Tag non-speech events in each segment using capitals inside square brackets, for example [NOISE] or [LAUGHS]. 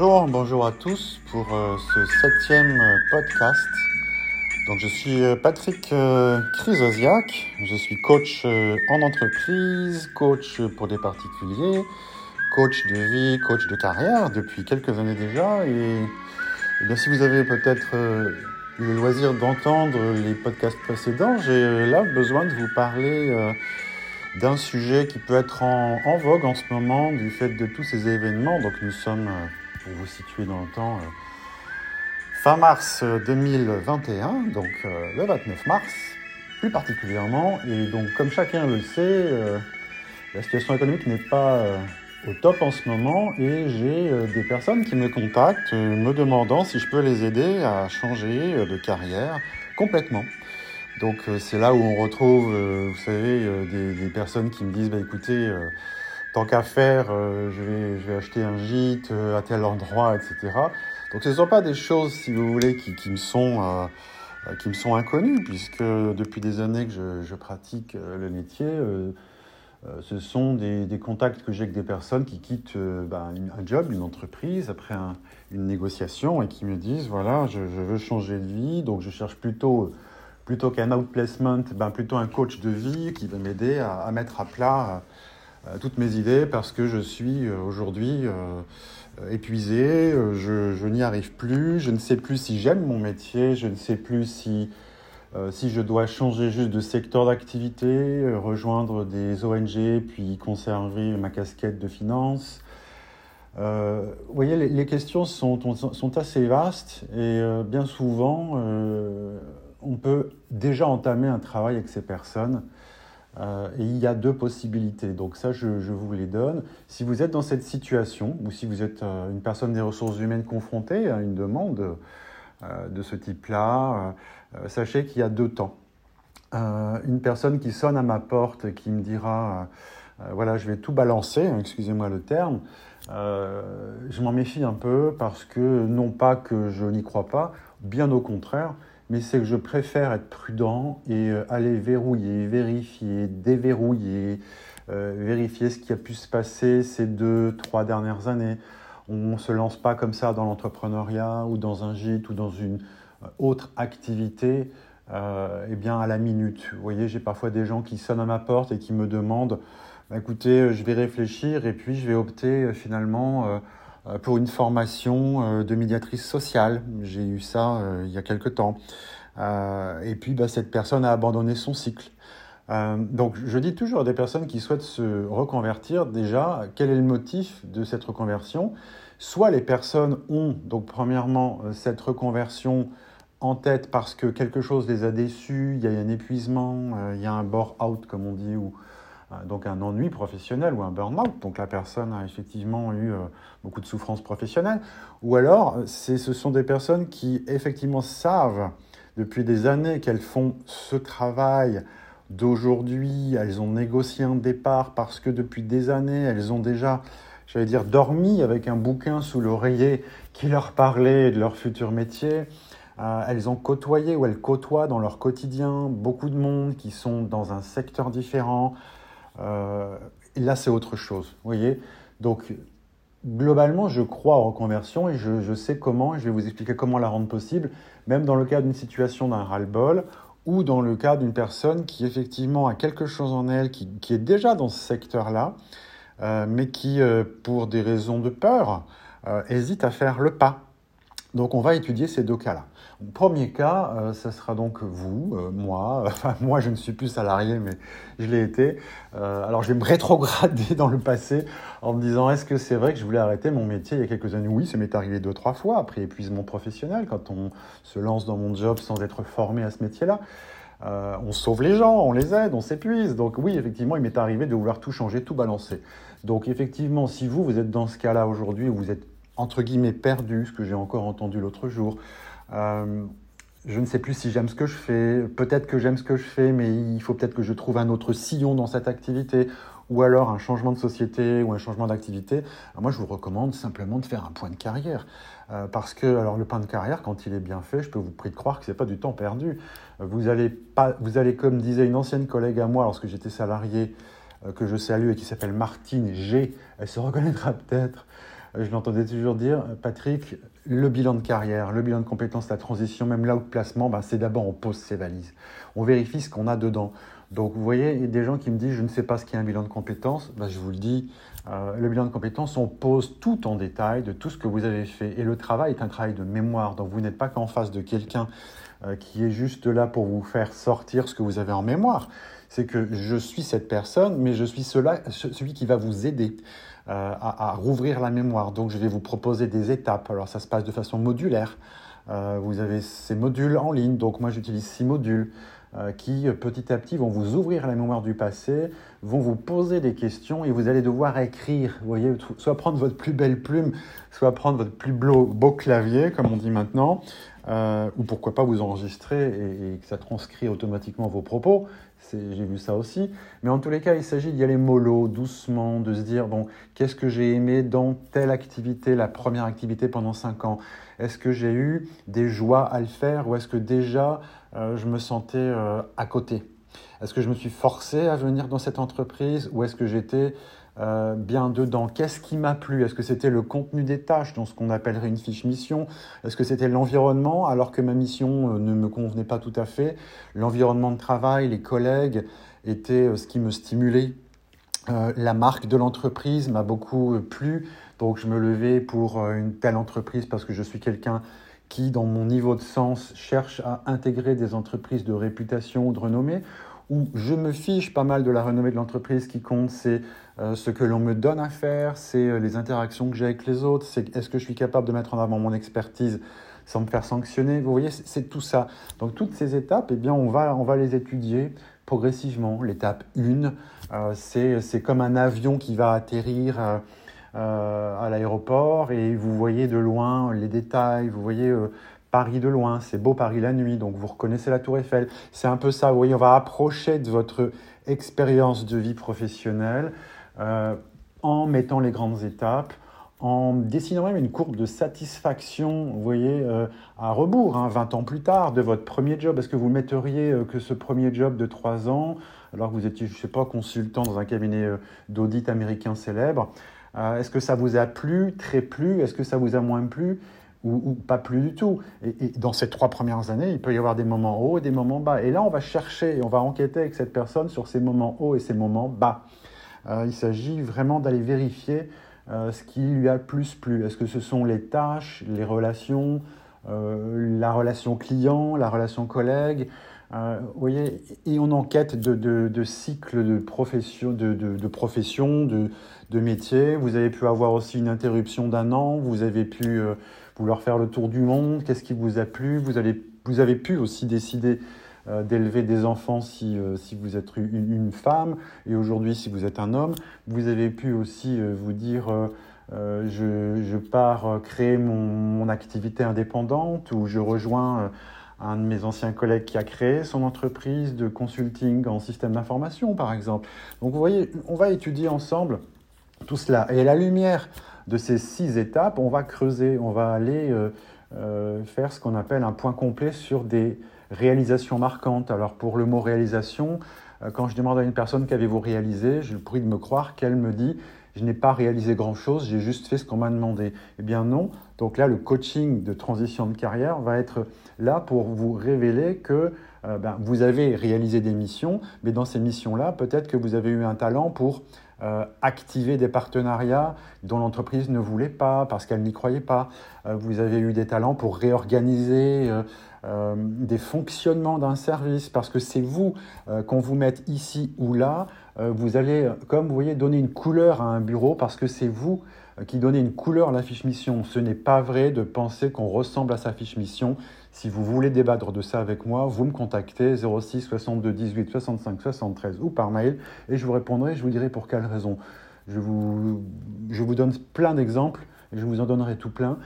Bonjour, bonjour à tous pour euh, ce septième euh, podcast. Donc je suis euh, Patrick Chrysosiak, je suis coach en entreprise, coach pour des particuliers, coach de vie, coach de carrière depuis quelques années déjà. Et, eh bien, si vous avez peut-être eu le loisir d'entendre les podcasts précédents, j'ai là besoin de vous parler d'un sujet qui peut être en, en vogue en ce moment du fait de tous ces événements. Donc nous sommes, pour vous situer dans le temps, euh, fin mars euh, 2021, donc euh, le 29 mars plus particulièrement. Et donc comme chacun le sait, euh, la situation économique n'est pas au top en ce moment et j'ai des personnes qui me contactent me demandant si je peux les aider à changer de carrière complètement. Donc c'est là où on retrouve, vous savez, des, personnes qui me disent, bah, écoutez, tant qu'à faire, euh, je, vais, acheter un gîte euh, à tel endroit, etc. Donc ce ne sont pas des choses, si vous voulez, qui, me sont... euh, qui me sont inconnues, puisque depuis des années que je, pratique le métier, ce sont des, contacts que j'ai avec des personnes qui quittent ben, un job, une entreprise, après un- une négociation, et qui me disent, voilà, je, veux changer de vie, donc je cherche plutôt, plutôt qu'un outplacement, ben, plutôt un coach de vie qui va m'aider à, mettre à plat toutes mes idées, parce que je suis euh, aujourd'hui... euh, euh, épuisé, euh, je, n'y arrive plus, je ne sais plus si j'aime mon métier, je ne sais plus si, euh, si je dois changer juste de secteur d'activité, euh, rejoindre des ONG, puis conserver ma casquette de finance. Euh, vous voyez, les, questions sont, sont assez vastes et euh, bien souvent, euh, on peut déjà entamer un travail avec ces personnes. Euh, et il y a deux possibilités. Donc ça, je, vous les donne. Si vous êtes dans cette situation, ou si vous êtes euh, une personne des ressources humaines confrontée à une demande euh, de ce type-là, sachez qu'il y a deux temps. Une personne qui sonne à ma porte et qui me dira, voilà, je vais tout balancer, hein, excusez-moi le terme, je m'en méfie un peu parce que non pas que je n'y crois pas, bien au contraire, mais c'est que je préfère être prudent et euh, aller verrouiller, vérifier, déverrouiller, euh, vérifier ce qui a pu se passer ces deux, trois dernières années. On ne se lance pas comme ça dans l'entrepreneuriat ou dans un gîte ou dans une euh, autre activité eh bien à la minute. Vous voyez, j'ai parfois des gens qui sonnent à ma porte et qui me demandent bah, écoutez, je vais réfléchir et puis je vais opter finalement pour une formation euh, de médiatrice sociale. J'ai eu ça euh, il y a quelque temps. Euh, et puis, bah, cette personne a abandonné son cycle. Euh, donc, je dis toujours à des personnes qui souhaitent se reconvertir, déjà, quel est le motif de cette reconversion? Soit les personnes ont, donc, premièrement, euh, cette reconversion en tête parce que quelque chose les a déçus, il y a un épuisement, euh, il y a un bore-out, comme on dit, ou euh, donc un ennui professionnel ou un burn-out. Donc la personne a effectivement eu euh, beaucoup de souffrances professionnelles. Ou alors, ce sont des personnes qui effectivement savent depuis des années qu'elles font ce travail d'aujourd'hui. Elles ont négocié un départ parce que depuis des années, elles ont déjà, j'allais dire, dormi avec un bouquin sous l'oreiller qui leur parlait de leur futur métier. Euh, elles ont côtoyé ou elles côtoient dans leur quotidien beaucoup de monde qui sont dans un secteur différent. Euh, là, c'est autre chose. Vous voyez Donc, globalement, je crois en reconversion et je, sais comment, et je vais vous expliquer comment la rendre possible, même dans le cas d'une situation d'un ras-le-bol ou dans le cas d'une personne qui effectivement a quelque chose en elle, qui, est déjà dans ce secteur-là, euh, mais qui, euh, pour des raisons de peur, hésite à faire le pas. Donc on va étudier ces deux cas-là. Premier cas, euh, ça sera donc vous, euh, moi. [LAUGHS] Enfin, moi, je ne suis plus salarié, mais je l'ai été. Euh, alors, je vais me rétrograder [LAUGHS] dans le passé en me disant est-ce que c'est vrai que je voulais arrêter mon métier il y a quelques années? Oui, ça m'est arrivé deux, trois fois après épuisement professionnel, quand on se lance dans mon job sans être formé à ce métier-là. Euh, on sauve les gens, on les aide, on s'épuise. Donc oui, effectivement, il m'est arrivé de vouloir tout changer, tout balancer. Donc effectivement, si vous, vous êtes dans ce cas-là aujourd'hui, vous êtes entre guillemets perdu, ce que j'ai encore entendu l'autre jour. Euh, je ne sais plus si j'aime ce que je fais. Peut-être que j'aime ce que je fais, mais il faut peut-être que je trouve un autre sillon dans cette activité, ou alors un changement de société ou un changement d'activité. Moi, je vous recommande simplement de faire un point de carrière, euh, parce que alors le point de carrière, quand il est bien fait, je peux vous prier de croire que c'est pas du temps perdu. Vous allez pas, vous allez comme disait une ancienne collègue à moi lorsque j'étais salarié, euh, que je salue et qui s'appelle Martine G. Elle se reconnaîtra peut-être. Je l'entendais toujours dire, Patrick, le bilan de carrière, le bilan de compétences, la transition, même là où le placement, ben, c'est d'abord on pose ses valises. On vérifie ce qu'on a dedans. Donc vous voyez, il y a des gens qui me disent je ne sais pas ce qu'est un bilan de compétences. Ben, je vous le dis, euh, le bilan de compétences, on pose tout en détail de tout ce que vous avez fait. Et le travail est un travail de mémoire. Donc vous n'êtes pas qu'en face de quelqu'un euh, qui est juste là pour vous faire sortir ce que vous avez en mémoire. C'est que je suis cette personne, mais je suis celui qui va vous aider. Euh, à, rouvrir la mémoire. Donc je vais vous proposer des étapes. Alors ça se passe de façon modulaire. Euh, vous avez ces modules en ligne, donc moi j'utilise six modules euh, qui petit à petit vont vous ouvrir la mémoire du passé, vont vous poser des questions et vous allez devoir écrire. Vous voyez, soit prendre votre plus belle plume, soit prendre votre plus beau, clavier, comme on dit maintenant, ou pourquoi pas vous enregistrer et, que ça transcrit automatiquement vos propos j'ai vu ça aussi. Mais en tous les cas, il s'agit d'y aller mollo, doucement, de se dire, bon, qu'est-ce que j'ai aimé dans telle activité, la première activité pendant cinq ans? Est-ce que j'ai eu des joies à le faire ou est-ce que déjà euh, je me sentais euh, à côté? Est-ce que je me suis forcé à venir dans cette entreprise ou est-ce que j'étais euh, bien dedans. Qu'est-ce qui m'a plu? Est-ce que c'était le contenu des tâches, dans ce qu'on appellerait une fiche mission? Est-ce que c'était l'environnement, alors que ma mission euh, ne me convenait pas tout à fait? L'environnement de travail, les collègues étaient euh, ce qui me stimulait. la marque de l'entreprise m'a beaucoup plu, donc je me levais pour une telle entreprise parce que je suis quelqu'un qui, dans mon niveau de sens, cherche à intégrer des entreprises de réputation ou de renommée, où je me fiche pas mal de la renommée de l'entreprise. qui compte, c'est euh, ce que l'on me donne à faire, c'est euh, les interactions que j'ai avec les autres, c'est est-ce que je suis capable de mettre en avant mon expertise sans me faire sanctionner? Vous voyez, c'est tout ça. Donc toutes ces étapes, eh bien, on va, on va les étudier progressivement. L'étape 1, euh, c'est comme un avion qui va atterrir à l'aéroport et vous voyez de loin les détails, vous voyez Paris de loin, c'est beau Paris la nuit, donc vous reconnaissez la tour Eiffel. C'est un peu ça, vous voyez, on va approcher de votre expérience de vie professionnelle euh, en mettant les grandes étapes, en dessinant même une courbe de satisfaction, vous voyez, euh, à rebours, 20 hein, ans plus tard, de votre premier job. Est-ce que vous metteriez euh, que ce premier job de 3 ans, alors que vous étiez, je ne sais pas, consultant dans un cabinet d'audit américain célèbre, est-ce que ça vous a plu, très plu? Est-ce que ça vous a moins plu? Ou, pas plus du tout. Et, dans ces trois premières années, il peut y avoir des moments hauts et des moments bas. Et là, on va chercher on va enquêter avec cette personne sur ces moments hauts et ces moments bas. Euh, il s'agit vraiment d'aller vérifier euh, ce qui lui a plus plu. Est-ce que ce sont les tâches, les relations, euh, la relation client, la relation collègue vous voyez, et on enquête de, de, cycles de profession, de, de, profession, de métier. Vous avez pu avoir aussi une interruption d'un an. Vous avez pu vouloir faire le tour du monde, qu'est-ce qui vous a plu? Vous, allez, vous avez pu aussi décider euh, d'élever des enfants si, euh, si vous êtes une, femme, et aujourd'hui si vous êtes un homme. Vous avez pu aussi euh, vous dire je, je, pars créer mon, mon, activité indépendante ou je rejoins un de mes anciens collègues qui a créé son entreprise de consulting en système d'information, par exemple. Donc vous voyez, on va étudier ensemble tout cela. Et la lumière de ces six étapes, on va creuser, on va aller euh, euh, faire ce qu'on appelle un point complet sur des réalisations marquantes. Alors pour le mot réalisation, euh, quand je demande à une personne qu'avez-vous réalisé, je prie de me croire qu'elle me dit je n'ai pas réalisé grand-chose, j'ai juste fait ce qu'on m'a demandé. Eh bien non. Donc là, le coaching de transition de carrière va être là pour vous révéler que ben, vous avez réalisé des missions, mais dans ces missions-là, peut-être que vous avez eu un talent pour euh, activer des partenariats dont l'entreprise ne voulait pas parce qu'elle n'y croyait pas. Euh, vous avez eu des talents pour réorganiser euh, des fonctionnements d'un service parce que c'est vous, qu'on vous mette ici ou là, vous allez, comme vous voyez, donner une couleur à un bureau parce que c'est vous qui donnez une couleur à la fiche mission. Ce n'est pas vrai de penser qu'on ressemble à sa fiche mission. Si vous voulez débattre de ça avec moi, vous me contactez 06 62 18 65 73 ou par mail et je vous répondrai, je vous dirai pour quelle raison. Je vous, je vous donne plein d'exemples et je vous en donnerai tout plein.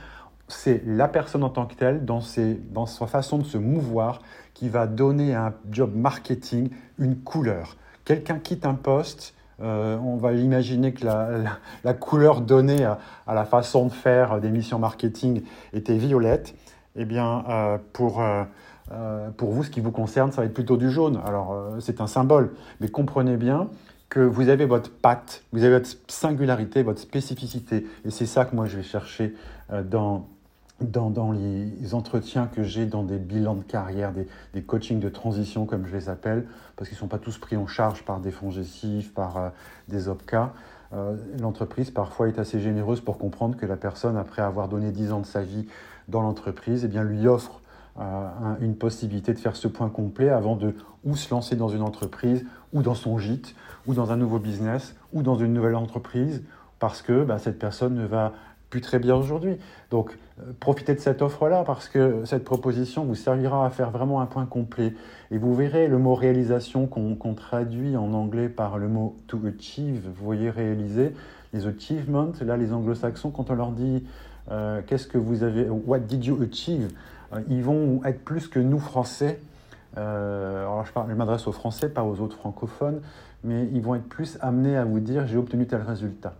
C'est la personne en tant que telle, dans, ses, dans sa façon de se mouvoir, qui va donner à un job marketing une couleur. Quelqu'un quitte un poste, euh, on va imaginer que la, la, couleur donnée à, à, la façon de faire des missions marketing était violette eh bien, euh, pour, euh, euh, pour vous, ce qui vous concerne, ça va être plutôt du jaune. Alors, c'est un symbole, mais comprenez bien que vous avez votre patte, vous avez votre singularité, votre spécificité. Et c'est ça que moi je vais chercher dans, dans, dans, les entretiens que j'ai dans des bilans de carrière, des, des, coachings de transition comme je les appelle, parce qu'ils ne sont pas tous pris en charge par des fonds gestifs, par des OPCA. L'entreprise parfois est assez généreuse pour comprendre que la personne, après avoir donné 10 ans de sa vie dans l'entreprise, eh bien, lui offre euh, une possibilité de faire ce point complet avant de ou se lancer dans une entreprise, ou dans son gîte, ou dans un nouveau business, ou dans une nouvelle entreprise, parce que bah, cette personne ne va plus très bien aujourd'hui. Donc euh, profitez de cette offre-là parce que cette proposition vous servira à faire vraiment un point complet. Et vous verrez le mot réalisation qu'on traduit en anglais par le mot to achieve, vous voyez réaliser, les achievements, là les anglo-saxons, quand on leur dit euh, qu'est-ce que vous avez, what did you achieve, euh, ils vont être plus que nous français. alors je, m'adresse aux français, pas aux autres francophones, mais ils vont être plus amenés à vous dire j'ai obtenu tel résultat.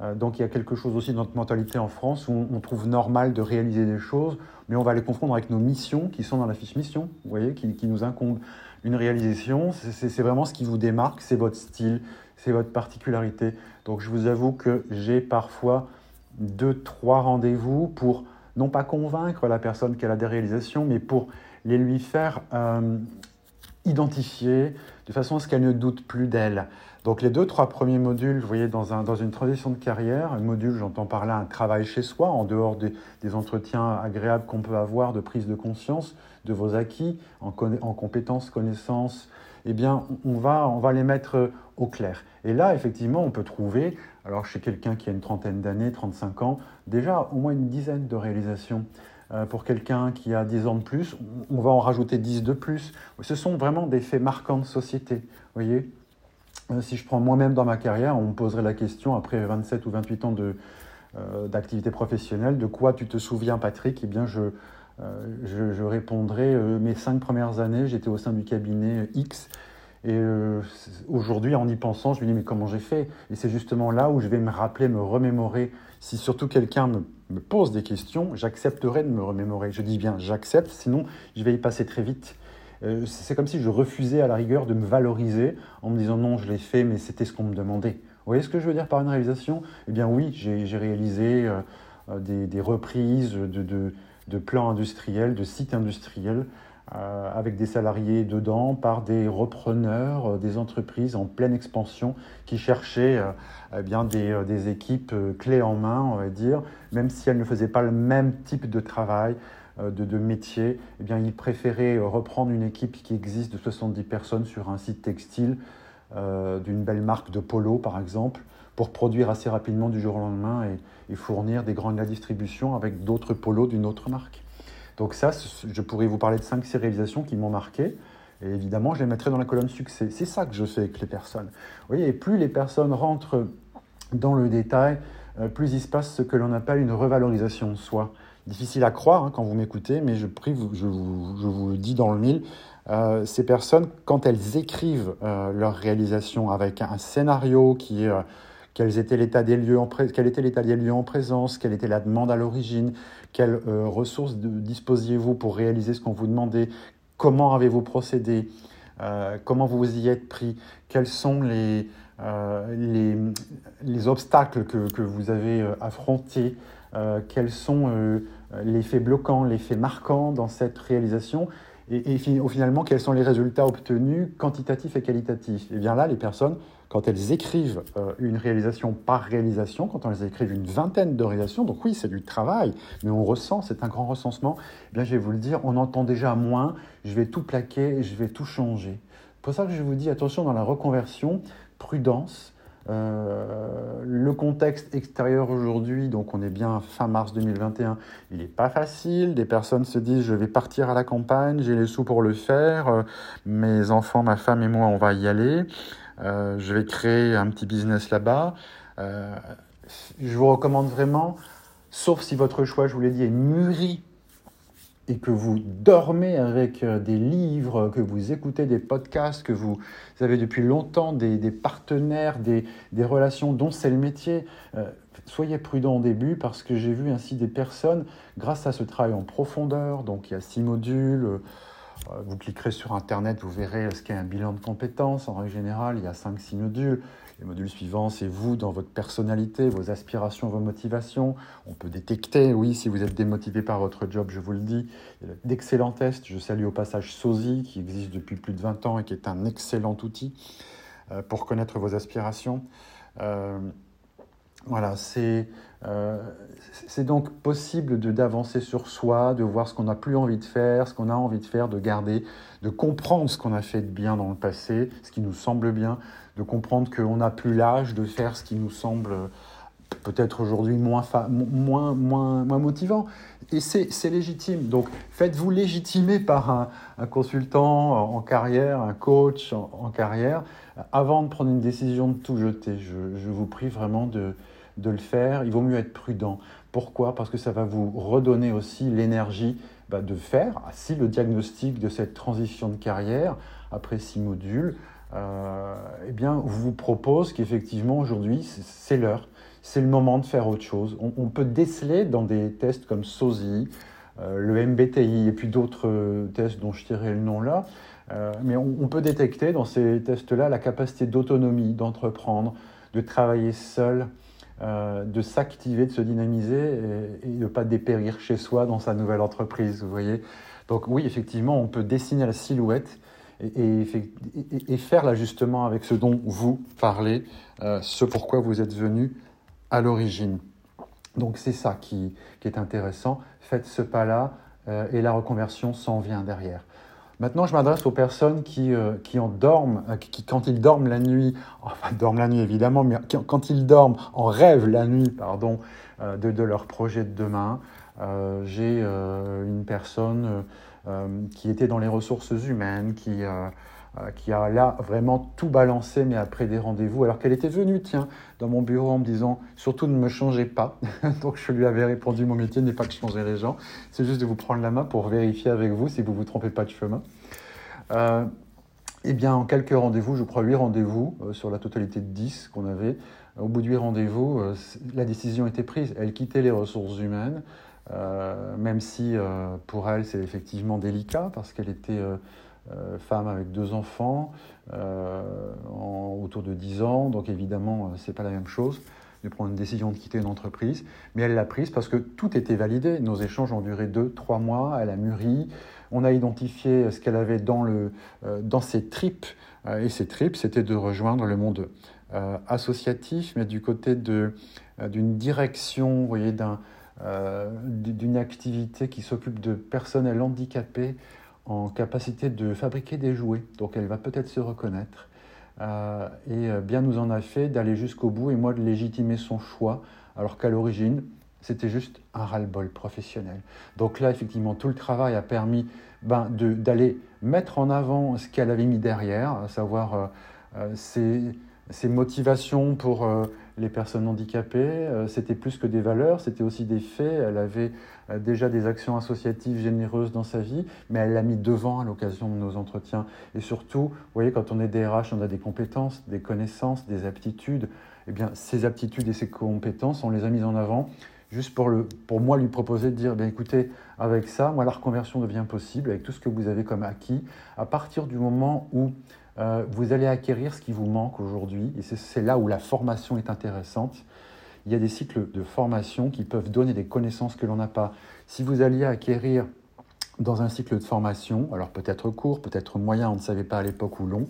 Euh, donc il y a quelque chose aussi dans notre mentalité en France où on, trouve normal de réaliser des choses, mais on va les confondre avec nos missions qui sont dans la fiche mission, vous voyez, qui, nous incombent. Une réalisation, c'est vraiment ce qui vous démarque, c'est votre style, c'est votre particularité. Donc je vous avoue que j'ai parfois deux, trois rendez-vous pour non pas convaincre la personne qu'elle a des réalisations, mais pour les lui faire euh, identifier de façon à ce qu'elle ne doute plus d'elle. Donc les deux, trois premiers modules, vous voyez, dans, un, dans une transition de carrière, un module, j'entends par là un travail chez soi, en dehors des, des entretiens agréables qu'on peut avoir de prise de conscience de vos acquis en, en compétences, connaissances, eh bien, on va, on va les mettre au clair. Et là, effectivement, on peut trouver, alors chez quelqu'un qui a une trentaine d'années, 35 ans, déjà au moins une dizaine de réalisations. Euh, pour quelqu'un qui a 10 ans de plus, on va en rajouter 10 de plus. Ce sont vraiment des faits marquants de société. voyez euh, si je prends moi-même dans ma carrière, on me poserait la question, après 27 ou 28 ans euh, d'activité professionnelle, de quoi tu te souviens, Patrick? Eh bien, je, euh, je, répondrai, mes cinq premières années, j'étais au sein du cabinet X. Et aujourd'hui, en y pensant, je me dis, mais comment j'ai fait? Et c'est justement là où je vais me rappeler, me remémorer. Si surtout quelqu'un me, pose des questions, j'accepterai de me remémorer. Je dis bien, j'accepte, sinon je vais y passer très vite. Euh, c'est comme si je refusais à la rigueur de me valoriser en me disant non, je l'ai fait, mais c'était ce qu'on me demandait. Vous voyez ce que je veux dire par une réalisation? Eh bien oui, j'ai réalisé euh, euh, des, reprises de, plans industriels, de sites industriels, avec des salariés dedans, par des repreneurs, des entreprises en pleine expansion qui cherchaient eh bien des, équipes clés en main, on va dire, même si elles ne faisaient pas le même type de travail, euh, de, de métier, eh bien, il préférait euh, reprendre une équipe qui existe de 70 personnes sur un site textile euh, d'une belle marque de polo, par exemple, pour produire assez rapidement du jour au lendemain et, fournir des grandes distributions avec d'autres polos d'une autre marque. Donc ça, je pourrais vous parler de 5 réalisations qui m'ont marqué. Et évidemment, je les mettrai dans la colonne succès. C'est ça que je fais avec les personnes. Vous voyez, plus les personnes rentrent dans le détail, plus il se passe ce que l'on appelle une revalorisation de soi difficile à croire hein, quand vous m'écoutez, mais je vous le dis dans le mille, euh, ces personnes, quand elles écrivent euh, leur réalisation avec un scénario qui est euh, quels étaient l'état des lieux en quel était l'état des lieux en présence, quelle était la demande à l'origine, quelles ressources disposiez-vous pour réaliser ce qu'on vous demandait, comment avez-vous procédé, comment vous y êtes pris, quels sont les, les, les, obstacles que, que vous avez affrontés, quels sont euh, les faits bloquants, les faits marquants dans cette réalisation et, et, finalement quels sont les résultats obtenus quantitatifs et qualitatifs? Et eh bien là, les personnes, quand elles écrivent euh, une réalisation par réalisation, quand elles écrivent une vingtaine de réalisations, donc oui, c'est du travail, mais on ressent, c'est un grand recensement, eh bien je vais vous le dire, on entend déjà moins, je vais tout plaquer, je vais tout changer. C'est pour ça que je vous dis, attention dans la reconversion, prudence, euh, le contexte extérieur aujourd'hui, donc on est bien fin mars 2021, il n'est pas facile. Des personnes se disent je vais partir à la campagne, j'ai les sous pour le faire, euh, mes enfants, ma femme et moi, on va y aller. Euh, je vais créer un petit business là-bas. je vous recommande vraiment, sauf si votre choix, je vous l'ai dit, est mûri et que vous dormez avec euh, des livres, que vous écoutez des podcasts, que vous avez depuis longtemps des, partenaires, des, relations dont c'est le métier, euh, soyez prudent au début parce que j'ai vu ainsi des personnes, grâce à ce travail en profondeur, donc il y a six modules, vous cliquerez sur Internet, vous verrez ce qu'est un bilan de compétences. En règle générale, il y a 5-6 modules. Les modules suivants, c'est vous dans votre personnalité, vos aspirations, vos motivations. On peut détecter, oui, si vous êtes démotivé par votre job, je vous le dis. D'excellents tests. Je salue au passage SOSI, qui existe depuis plus de 20 ans et qui est un excellent outil euh, pour connaître vos aspirations. Euh, voilà, c'est euh, donc possible d'avancer sur soi, de voir ce qu'on n'a plus envie de faire, ce qu'on a envie de faire, de garder, de comprendre ce qu'on a fait de bien dans le passé, ce qui nous semble bien, de comprendre qu'on n'a plus l'âge de faire ce qui nous semble peut-être aujourd'hui moins, moins, moins, moins motivant. Et c'est légitime. Donc faites-vous légitimer par un, consultant en carrière, un coach en, carrière, avant de prendre une décision de tout jeter. Je, je vous prie vraiment de, de le faire. Il vaut mieux être prudent. Pourquoi? Parce que ça va vous redonner aussi l'énergie bah, de faire, ah, si le diagnostic de cette transition de carrière, après six modules, euh, eh bien, vous propose qu'effectivement, aujourd'hui, c'est l'heure, c'est le moment de faire autre chose. On, peut déceler dans des tests comme SOSI, euh, le MBTI et puis d'autres tests dont je tirerai le nom là, euh, mais on, peut détecter dans ces tests-là la capacité d'autonomie, d'entreprendre, de travailler seul, de s'activer, de se dynamiser et, de ne pas dépérir chez soi dans sa nouvelle entreprise, vous voyez. Donc oui, effectivement, on peut dessiner la silhouette et, faire l'ajustement avec ce dont vous parlez, euh, ce pourquoi vous êtes venu à l'origine. Donc c'est ça qui, est intéressant. Faites ce pas-là euh, et la reconversion s'en vient derrière. Maintenant, je m'adresse aux personnes qui, euh, qui en dorment, qui, quand ils dorment la nuit, enfin dorment la nuit évidemment, mais quand ils dorment, en rêvent la nuit, pardon, de, de, leur projet de demain. J'ai une personne euh, qui était dans les ressources humaines, qui, euh, euh, qui a là vraiment tout balancé, mais après des rendez-vous, alors qu'elle était venue, tiens, dans mon bureau en me disant surtout ne me changez pas. [LAUGHS] Donc je lui avais répondu mon métier n'est pas de changer les gens, c'est juste de vous prendre la main pour vérifier avec vous si vous ne vous trompez pas de chemin. eh bien, en quelques rendez-vous, je crois huit rendez-vous sur la totalité de 10 qu'on avait, au bout de huit rendez-vous, la décision était prise. Elle quittait les ressources humaines. Euh, même si euh, pour elle c'est effectivement délicat parce qu'elle était euh, femme avec deux enfants en, autour de 10 ans, donc évidemment c'est pas la même chose de prendre une décision de quitter une entreprise, mais elle l'a prise parce que tout était validé. Nos échanges ont duré deux, trois mois, elle a mûri, on a identifié ce qu'elle avait dans, le, dans ses tripes, et ses tripes, c'était de rejoindre le monde associatif, mais du côté d'une direction, vous voyez, d'un euh, d'une activité qui s'occupe de personnel handicapé en capacité de fabriquer des jouets. Donc elle va peut-être se reconnaître. Euh, et euh, bien nous en a fait d'aller jusqu'au bout et moi de légitimer son choix, alors qu'à l'origine, c'était juste un ras-le-bol professionnel. Donc là, effectivement, tout le travail a permis ben, d'aller mettre en avant ce qu'elle avait mis derrière, à savoir ses, ses, motivations pour les personnes handicapées. Euh, c'était plus que des valeurs, c'était aussi des faits. Elle avait euh, déjà des actions associatives généreuses dans sa vie, mais elle l'a mis devant à l'occasion de nos entretiens. Et surtout, vous voyez, quand on est DRH, on a des compétences, des connaissances, des aptitudes. Eh bien, ces aptitudes et ces compétences, on les a mises en avant juste pour, le, pour moi lui proposer de dire, bien écoutez, avec ça, moi la reconversion devient possible, avec tout ce que vous avez comme acquis, à partir du moment où euh, vous allez acquérir ce qui vous manque aujourd'hui, et c'est là où la formation est intéressante. Il y a des cycles de formation qui peuvent donner des connaissances que l'on n'a pas. Si vous alliez acquérir dans un cycle de formation, alors peut-être court, peut-être moyen, on ne savait pas à l'époque ou long,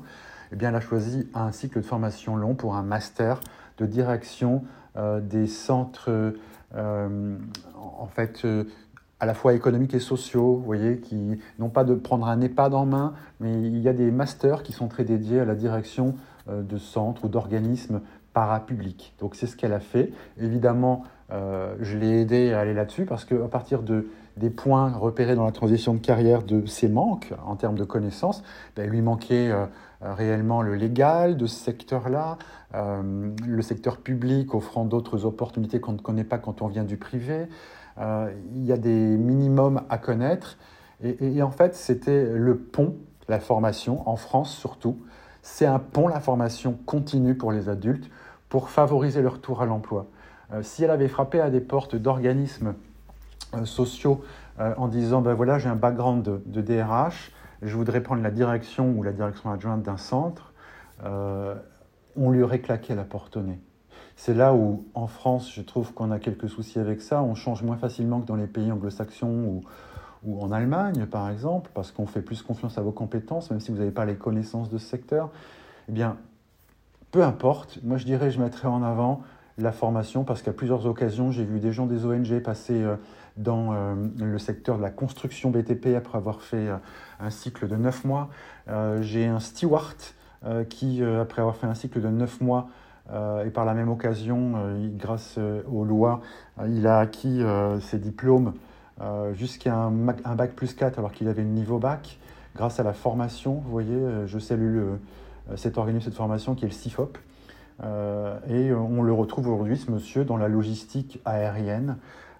eh bien elle a choisi un cycle de formation long pour un master de direction euh, des centres euh, en fait à la fois économiques et sociaux, vous voyez, qui n'ont pas de prendre un EHPAD en main, mais il y a des masters qui sont très dédiés à la direction euh, de centres ou d'organismes parapublics. Donc c'est ce qu'elle a fait. Évidemment, euh, je l'ai aidé à aller là-dessus parce qu'à partir de, des points repérés dans la transition de carrière de ses manques en termes de connaissances, ben, lui manquait euh, réellement le légal de ce secteur-là, le secteur public offrant d'autres opportunités qu'on ne connaît pas quand on vient du privé. Euh, il y a des minimums à connaître. Et, en fait, c'était le pont, la formation, en France surtout. C'est un pont, la formation continue pour les adultes, pour favoriser leur retour à l'emploi. Euh, si elle avait frappé à des portes d'organismes euh, sociaux en disant ben voilà j'ai un background de, DRH je voudrais prendre la direction ou la direction adjointe d'un centre, on lui aurait claqué la porte au nez. C'est là où, en France, je trouve qu'on a quelques soucis avec ça. On change moins facilement que dans les pays anglo-saxons ou, en Allemagne, par exemple, parce qu'on fait plus confiance à vos compétences, même si vous n'avez pas les connaissances de ce secteur. Eh bien, peu importe. Moi, je dirais, je mettrais en avant la formation parce qu'à plusieurs occasions, j'ai vu des gens des ONG passer euh, dans euh, le secteur de la construction BTP après avoir fait euh, un cycle de 9 mois. J'ai un steward qui, après avoir fait un cycle de 9 mois, et par la même occasion, grâce aux lois, il a acquis ses diplômes jusqu'à un, bac plus 4 alors qu'il avait le niveau bac. Grâce à la formation, vous voyez, je salue cet organisme, cette formation qui est le CIFOP. Euh, et on le retrouve aujourd'hui, ce monsieur, dans la logistique aérienne.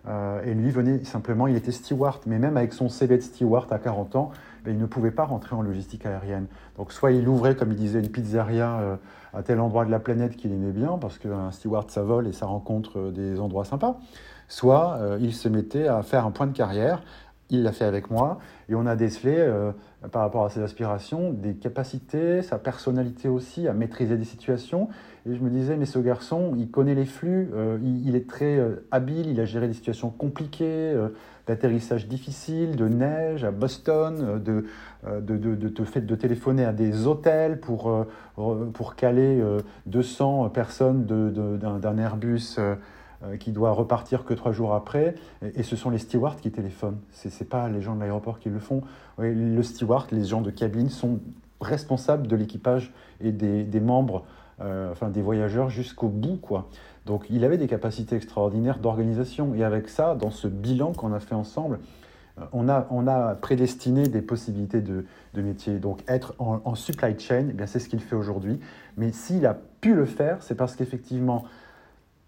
Euh, et lui venait simplement, il était steward, mais même avec son CV de steward à 40 ans, ben, il ne pouvait pas rentrer en logistique aérienne. Donc soit il ouvrait, comme il disait, une pizzeria euh, à tel endroit de la planète qu'il aimait bien, parce qu'un steward, ça vole et ça rencontre des endroits sympas, soit il se mettait à faire un point de carrière il l'a fait avec moi et on a décelé, euh, par rapport à ses aspirations, des capacités, sa personnalité aussi, à maîtriser des situations. Et je me disais, mais ce garçon, il connaît les flux, euh, il, est très euh, habile, il a géré des situations compliquées, d'atterrissage difficile, de neige à Boston, de, de, de, de, de, téléphoner à des hôtels pour, pour caler 200 personnes d'un Airbus. Euh, qui doit repartir que trois jours après, et, ce sont les stewards qui téléphonent. Ce n'est pas les gens de l'aéroport qui le font. le steward, les gens de cabine sont responsables de l'équipage et des, membres, euh, enfin des voyageurs jusqu'au bout. Quoi. Donc il avait des capacités extraordinaires d'organisation. Et avec ça, dans ce bilan qu'on a fait ensemble, euh, on a, on a prédestiné des possibilités de, de métier. Donc être en, supply chain, eh c'est ce qu'il fait aujourd'hui. Mais s'il a pu le faire, c'est parce qu'effectivement,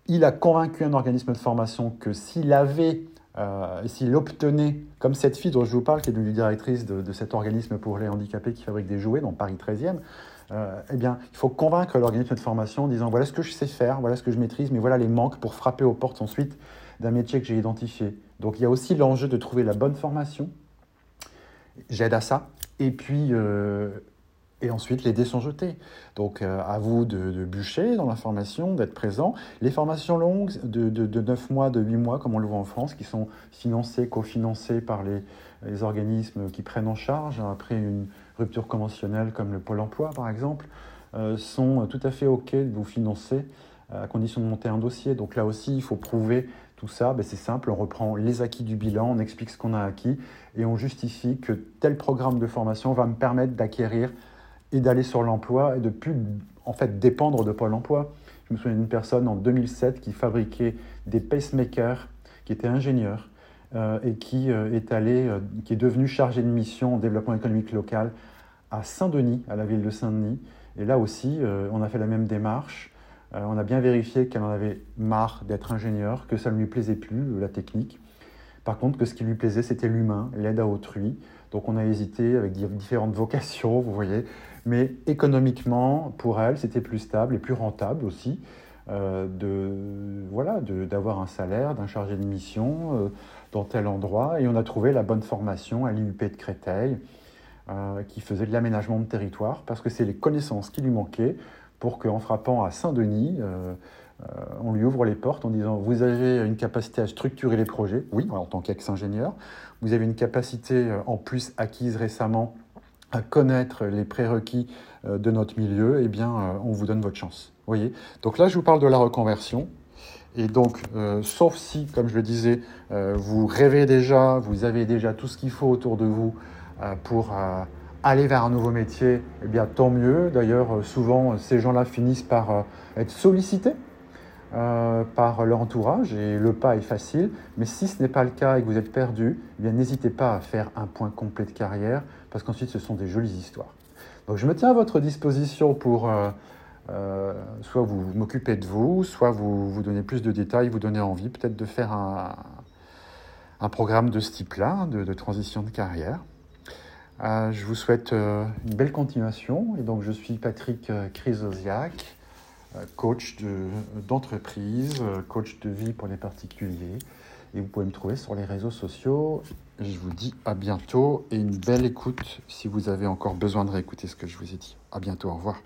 il a convaincu un organisme de formation que s'il avait, euh, s'il obtenait, comme cette fille dont je vous parle, qui est devenue directrice de, cet organisme pour les handicapés qui fabrique des jouets dans Paris 13e, euh, eh bien, il faut convaincre l'organisme de formation en disant voilà ce que je sais faire, voilà ce que je maîtrise, mais voilà les manques pour frapper aux portes ensuite d'un métier que j'ai identifié. Donc il y a aussi l'enjeu de trouver la bonne formation. J'aide à ça. Et puis, euh, et ensuite, les dés sont jetés. Donc, euh, à vous de, bûcher dans la formation, d'être présent. Les formations longues, de, de, 9 mois, de 8 mois, comme on le voit en France, qui sont financées, cofinancées par les, organismes qui prennent en charge après une rupture conventionnelle, comme le Pôle emploi, par exemple, euh, sont tout à fait OK de vous financer à condition de monter un dossier. Donc là aussi, il faut prouver tout ça. Ben, c'est simple, on reprend les acquis du bilan, on explique ce qu'on a acquis et on justifie que tel programme de formation va me permettre d'acquérir et d'aller sur l'emploi et de plus en fait dépendre de Pôle emploi. Je me souviens d'une personne en 2007 qui fabriquait des pacemakers, qui était ingénieur euh, et qui euh, est allé, euh, qui est devenu chargé de mission en développement économique local à Saint-Denis, à la ville de Saint-Denis. Et là aussi, on a fait la même démarche. on a bien vérifié qu'elle en avait marre d'être ingénieur, que ça ne lui plaisait plus, la technique. Par contre, que ce qui lui plaisait, c'était l'humain, l'aide à autrui. Donc on a hésité avec différentes vocations, vous voyez. Mais économiquement, pour elle, c'était plus stable et plus rentable aussi euh, de voilà d'avoir un salaire, d'un chargé de mission euh, dans tel endroit. Et on a trouvé la bonne formation à l'IUP de Créteil, euh, qui faisait de l'aménagement de territoire, parce que c'est les connaissances qui lui manquaient pour qu'en frappant à Saint-Denis, on lui ouvre les portes en disant Vous avez une capacité à structurer les projets, oui, en tant qu'ex-ingénieur. Vous avez une capacité en plus acquise récemment à connaître les prérequis euh, de notre milieu, eh bien, euh, on vous donne votre chance. Voyez? Donc là, je vous parle de la reconversion. Et donc, euh, sauf si, comme je le disais, vous rêvez déjà, vous avez déjà tout ce qu'il faut autour de vous pour aller vers un nouveau métier, eh bien, tant mieux. D'ailleurs, souvent, ces gens-là finissent par être sollicités par leur entourage et le pas est facile. Mais si ce n'est pas le cas et que vous êtes perdu, eh n'hésitez pas à faire un point complet de carrière parce qu'ensuite ce sont des jolies histoires. Donc je me tiens à votre disposition pour euh, euh, soit vous, m'occuper de vous, soit vous vous donner plus de détails, vous donner envie peut-être de faire un, un, programme de ce type-là, de, transition de carrière. Euh, je vous souhaite une belle continuation. Et donc je suis Patrick Chrysosiak, coach d'entreprise, coach de vie pour les particuliers. Et vous pouvez me trouver sur les réseaux sociaux Je vous dis à bientôt et une belle écoute si vous avez encore besoin de réécouter ce que je vous ai dit. À bientôt, au revoir.